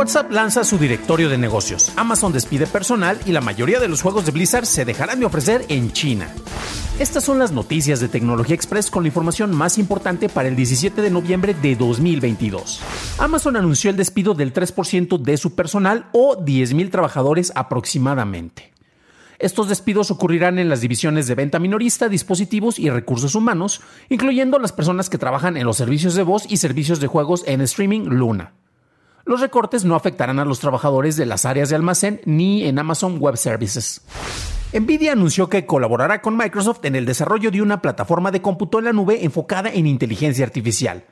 WhatsApp lanza su directorio de negocios, Amazon despide personal y la mayoría de los juegos de Blizzard se dejarán de ofrecer en China. Estas son las noticias de Tecnología Express con la información más importante para el 17 de noviembre de 2022. Amazon anunció el despido del 3% de su personal o 10.000 trabajadores aproximadamente. Estos despidos ocurrirán en las divisiones de venta minorista, dispositivos y recursos humanos, incluyendo las personas que trabajan en los servicios de voz y servicios de juegos en streaming Luna. Los recortes no afectarán a los trabajadores de las áreas de almacén ni en Amazon Web Services. Nvidia anunció que colaborará con Microsoft en el desarrollo de una plataforma de cómputo en la nube enfocada en inteligencia artificial,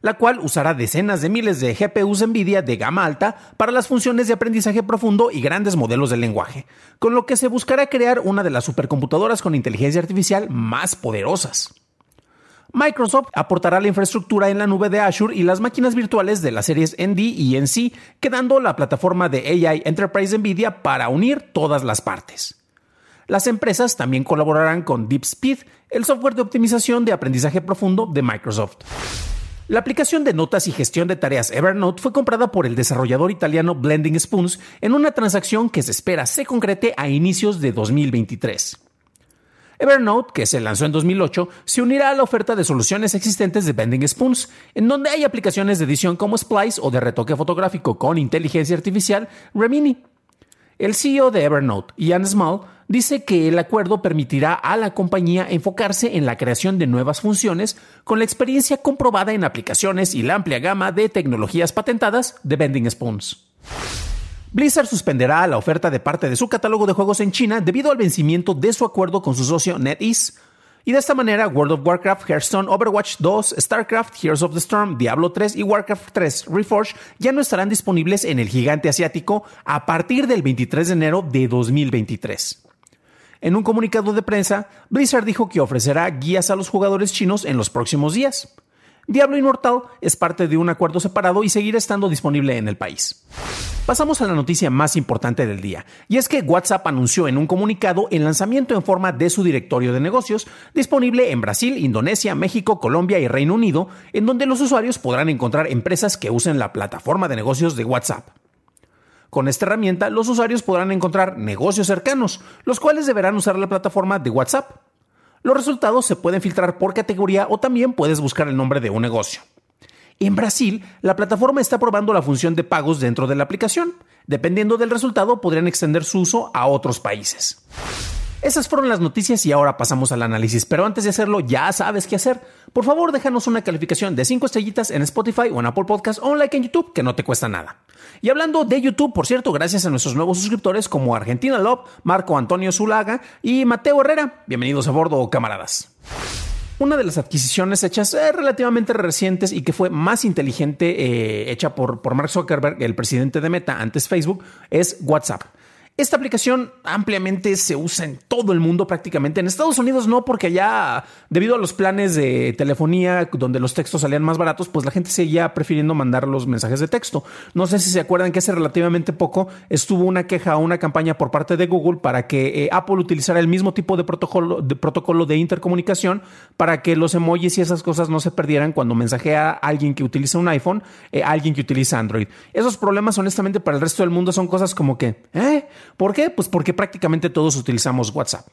la cual usará decenas de miles de GPUs Nvidia de gama alta para las funciones de aprendizaje profundo y grandes modelos de lenguaje, con lo que se buscará crear una de las supercomputadoras con inteligencia artificial más poderosas. Microsoft aportará la infraestructura en la nube de Azure y las máquinas virtuales de las series ND y NC, quedando la plataforma de AI Enterprise Nvidia para unir todas las partes. Las empresas también colaborarán con DeepSpeed, el software de optimización de aprendizaje profundo de Microsoft. La aplicación de notas y gestión de tareas Evernote fue comprada por el desarrollador italiano Blending Spoons en una transacción que se espera se concrete a inicios de 2023. Evernote, que se lanzó en 2008, se unirá a la oferta de soluciones existentes de Bending Spoons, en donde hay aplicaciones de edición como Splice o de retoque fotográfico con inteligencia artificial Remini. El CEO de Evernote, Ian Small, dice que el acuerdo permitirá a la compañía enfocarse en la creación de nuevas funciones con la experiencia comprobada en aplicaciones y la amplia gama de tecnologías patentadas de Bending Spoons. Blizzard suspenderá la oferta de parte de su catálogo de juegos en China debido al vencimiento de su acuerdo con su socio NetEase. Y de esta manera, World of Warcraft, Hearthstone, Overwatch 2, StarCraft, Heroes of the Storm, Diablo 3 y Warcraft 3 Reforged ya no estarán disponibles en el gigante asiático a partir del 23 de enero de 2023. En un comunicado de prensa, Blizzard dijo que ofrecerá guías a los jugadores chinos en los próximos días. Diablo Inmortal es parte de un acuerdo separado y seguirá estando disponible en el país. Pasamos a la noticia más importante del día, y es que WhatsApp anunció en un comunicado el lanzamiento en forma de su directorio de negocios, disponible en Brasil, Indonesia, México, Colombia y Reino Unido, en donde los usuarios podrán encontrar empresas que usen la plataforma de negocios de WhatsApp. Con esta herramienta, los usuarios podrán encontrar negocios cercanos, los cuales deberán usar la plataforma de WhatsApp. Los resultados se pueden filtrar por categoría o también puedes buscar el nombre de un negocio. En Brasil, la plataforma está probando la función de pagos dentro de la aplicación. Dependiendo del resultado, podrían extender su uso a otros países. Esas fueron las noticias y ahora pasamos al análisis, pero antes de hacerlo ya sabes qué hacer. Por favor, déjanos una calificación de 5 estrellitas en Spotify o en Apple Podcast o un like en YouTube, que no te cuesta nada. Y hablando de YouTube, por cierto, gracias a nuestros nuevos suscriptores como Argentina Love, Marco Antonio Zulaga y Mateo Herrera. Bienvenidos a bordo, camaradas. Una de las adquisiciones hechas eh, relativamente recientes y que fue más inteligente eh, hecha por, por Mark Zuckerberg, el presidente de Meta, antes Facebook, es WhatsApp. Esta aplicación ampliamente se usa en todo el mundo prácticamente. En Estados Unidos no, porque allá, debido a los planes de telefonía donde los textos salían más baratos, pues la gente seguía prefiriendo mandar los mensajes de texto. No sé si se acuerdan que hace relativamente poco estuvo una queja o una campaña por parte de Google para que eh, Apple utilizara el mismo tipo de protocolo, de intercomunicación para que los emojis y esas cosas no se perdieran cuando mensajea a alguien que utiliza un iPhone, eh, a alguien que utiliza Android. Esos problemas, honestamente, para el resto del mundo son cosas como que, ¿eh? ¿Por qué? Pues porque prácticamente todos utilizamos WhatsApp.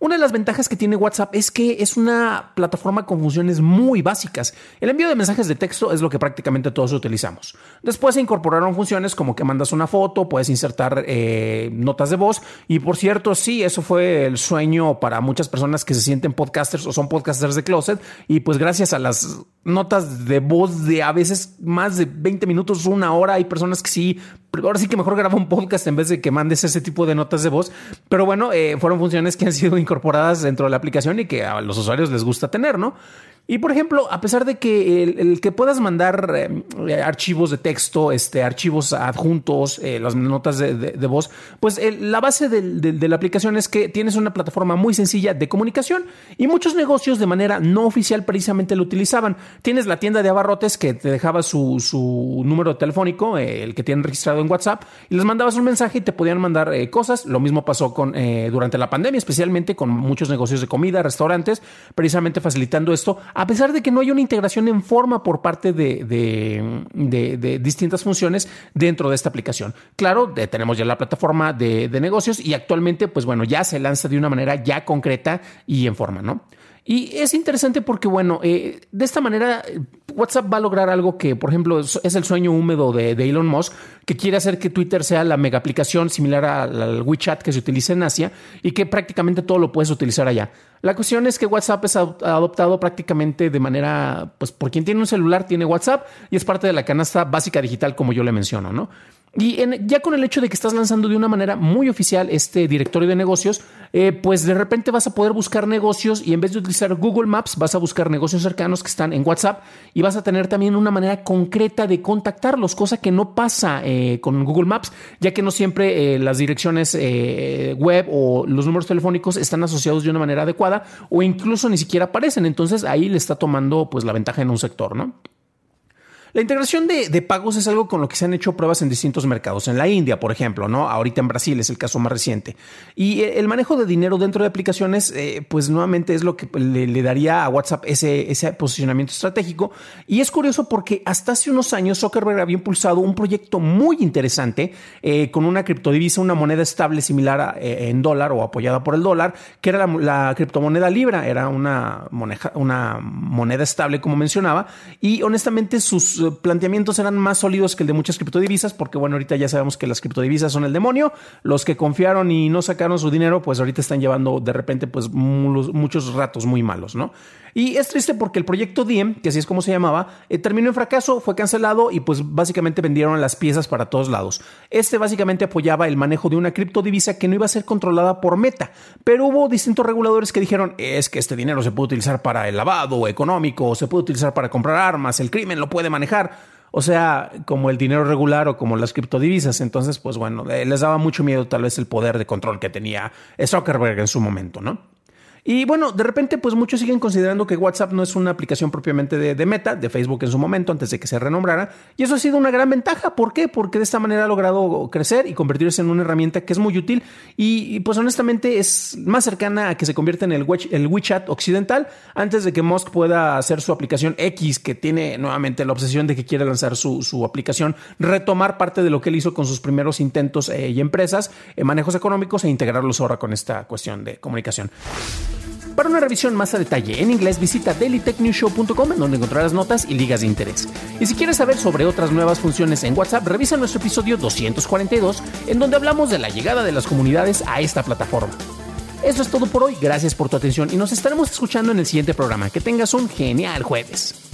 Una de las ventajas que tiene WhatsApp es que es una plataforma con funciones muy básicas. El envío de mensajes de texto es lo que prácticamente todos utilizamos. Después se incorporaron funciones como que mandas una foto, puedes insertar eh, notas de voz y por cierto, sí, eso fue el sueño para muchas personas que se sienten podcasters o son podcasters de closet y pues gracias a las notas de voz de a veces más de 20 minutos, una hora, hay personas que sí ahora sí que mejor graba un podcast en vez de que mandes ese tipo de notas de voz. Pero bueno, eh, fueron funciones que han sido incorporadas dentro de la aplicación y que a los usuarios les gusta tener, ¿no? Y por ejemplo, a pesar de que el, que puedas mandar eh, archivos de texto, este, archivos adjuntos, eh, las notas de, voz, pues la base de, la aplicación es que tienes una plataforma muy sencilla de comunicación y muchos negocios de manera no oficial precisamente lo utilizaban. Tienes la tienda de abarrotes que te dejaba su, su número telefónico, eh, el que tienen registrado en WhatsApp, y les mandabas un mensaje y te podían mandar cosas. Lo mismo pasó con, durante la pandemia, especialmente con muchos negocios de comida, restaurantes, precisamente facilitando esto a pesar de que no hay una integración en forma por parte de, distintas funciones dentro de esta aplicación. Claro, tenemos ya la plataforma de, negocios y actualmente, pues bueno, ya se lanza de una manera ya concreta y en forma, ¿no? Y es interesante porque, bueno, eh, de esta manera WhatsApp va a lograr algo que, por ejemplo, es, el sueño húmedo de, Elon Musk, que quiere hacer que Twitter sea la mega aplicación similar al, WeChat que se utiliza en Asia y que prácticamente todo lo puedes utilizar allá. La cuestión es que WhatsApp es adoptado prácticamente de manera, pues por quien tiene un celular tiene WhatsApp y es parte de la canasta básica digital como yo le menciono, ¿no? Y ya con el hecho de que estás lanzando de una manera muy oficial este directorio de negocios, eh, pues de repente vas a poder buscar negocios y en vez de utilizar Google Maps, vas a buscar negocios cercanos que están en WhatsApp y vas a tener también una manera concreta de contactarlos, cosa que no pasa eh, con Google Maps, ya que no siempre eh, las direcciones web o los números telefónicos están asociados de una manera adecuada o incluso ni siquiera aparecen. Entonces ahí le está tomando pues la ventaja en un sector, ¿no? La integración de, pagos es algo con lo que se han hecho pruebas en distintos mercados. En la India, por ejemplo, ¿no? Ahorita en Brasil es el caso más reciente. Y eh, el manejo de dinero dentro de aplicaciones, eh, pues nuevamente es lo que le, daría a WhatsApp ese, posicionamiento estratégico. Y es curioso porque hasta hace unos años Zuckerberg había impulsado un proyecto muy interesante eh, con una criptodivisa, una moneda estable similar en dólar o apoyada por el dólar, que era la, criptomoneda Libra. Era una una moneda estable, como mencionaba. Y honestamente sus planteamientos eran más sólidos que el de muchas criptodivisas, porque bueno, ahorita ya sabemos que las criptodivisas son el demonio. Los que confiaron y no sacaron su dinero, pues ahorita están llevando de repente pues muchos ratos muy malos, ¿no? Y es triste porque el proyecto Diem, que así es como se llamaba, eh, terminó en fracaso, fue cancelado y pues básicamente vendieron las piezas para todos lados. Este básicamente apoyaba el manejo de una criptodivisa que no iba a ser controlada por Meta, pero hubo distintos reguladores que dijeron, es que este dinero se puede utilizar para el lavado económico, se puede utilizar para comprar armas, el crimen lo puede manejar. O sea, como el dinero regular o como las criptodivisas. Entonces, pues bueno, eh, les daba mucho miedo tal vez el poder de control que tenía Zuckerberg en su momento, ¿no? Y bueno, de repente, pues muchos siguen considerando que WhatsApp no es una aplicación propiamente de, Meta, de Facebook en su momento, antes de que se renombrara. Y eso ha sido una gran ventaja. ¿Por qué? Porque de esta manera ha logrado crecer y convertirse en una herramienta que es muy útil y, pues honestamente es más cercana a que se convierta en el, el WeChat occidental antes de que Musk pueda hacer su aplicación X, que tiene nuevamente la obsesión de que quiere lanzar su, aplicación, retomar parte de lo que él hizo con sus primeros intentos eh, y empresas, en manejos económicos e integrarlos ahora con esta cuestión de comunicación. Para una revisión más a detalle en inglés, visita dailytechnewshow.com en donde encontrarás notas y ligas de interés. Y si quieres saber sobre otras nuevas funciones en WhatsApp, revisa nuestro episodio 242 en donde hablamos de la llegada de las comunidades a esta plataforma. Eso es todo por hoy, gracias por tu atención y nos estaremos escuchando en el siguiente programa. Que tengas un genial jueves.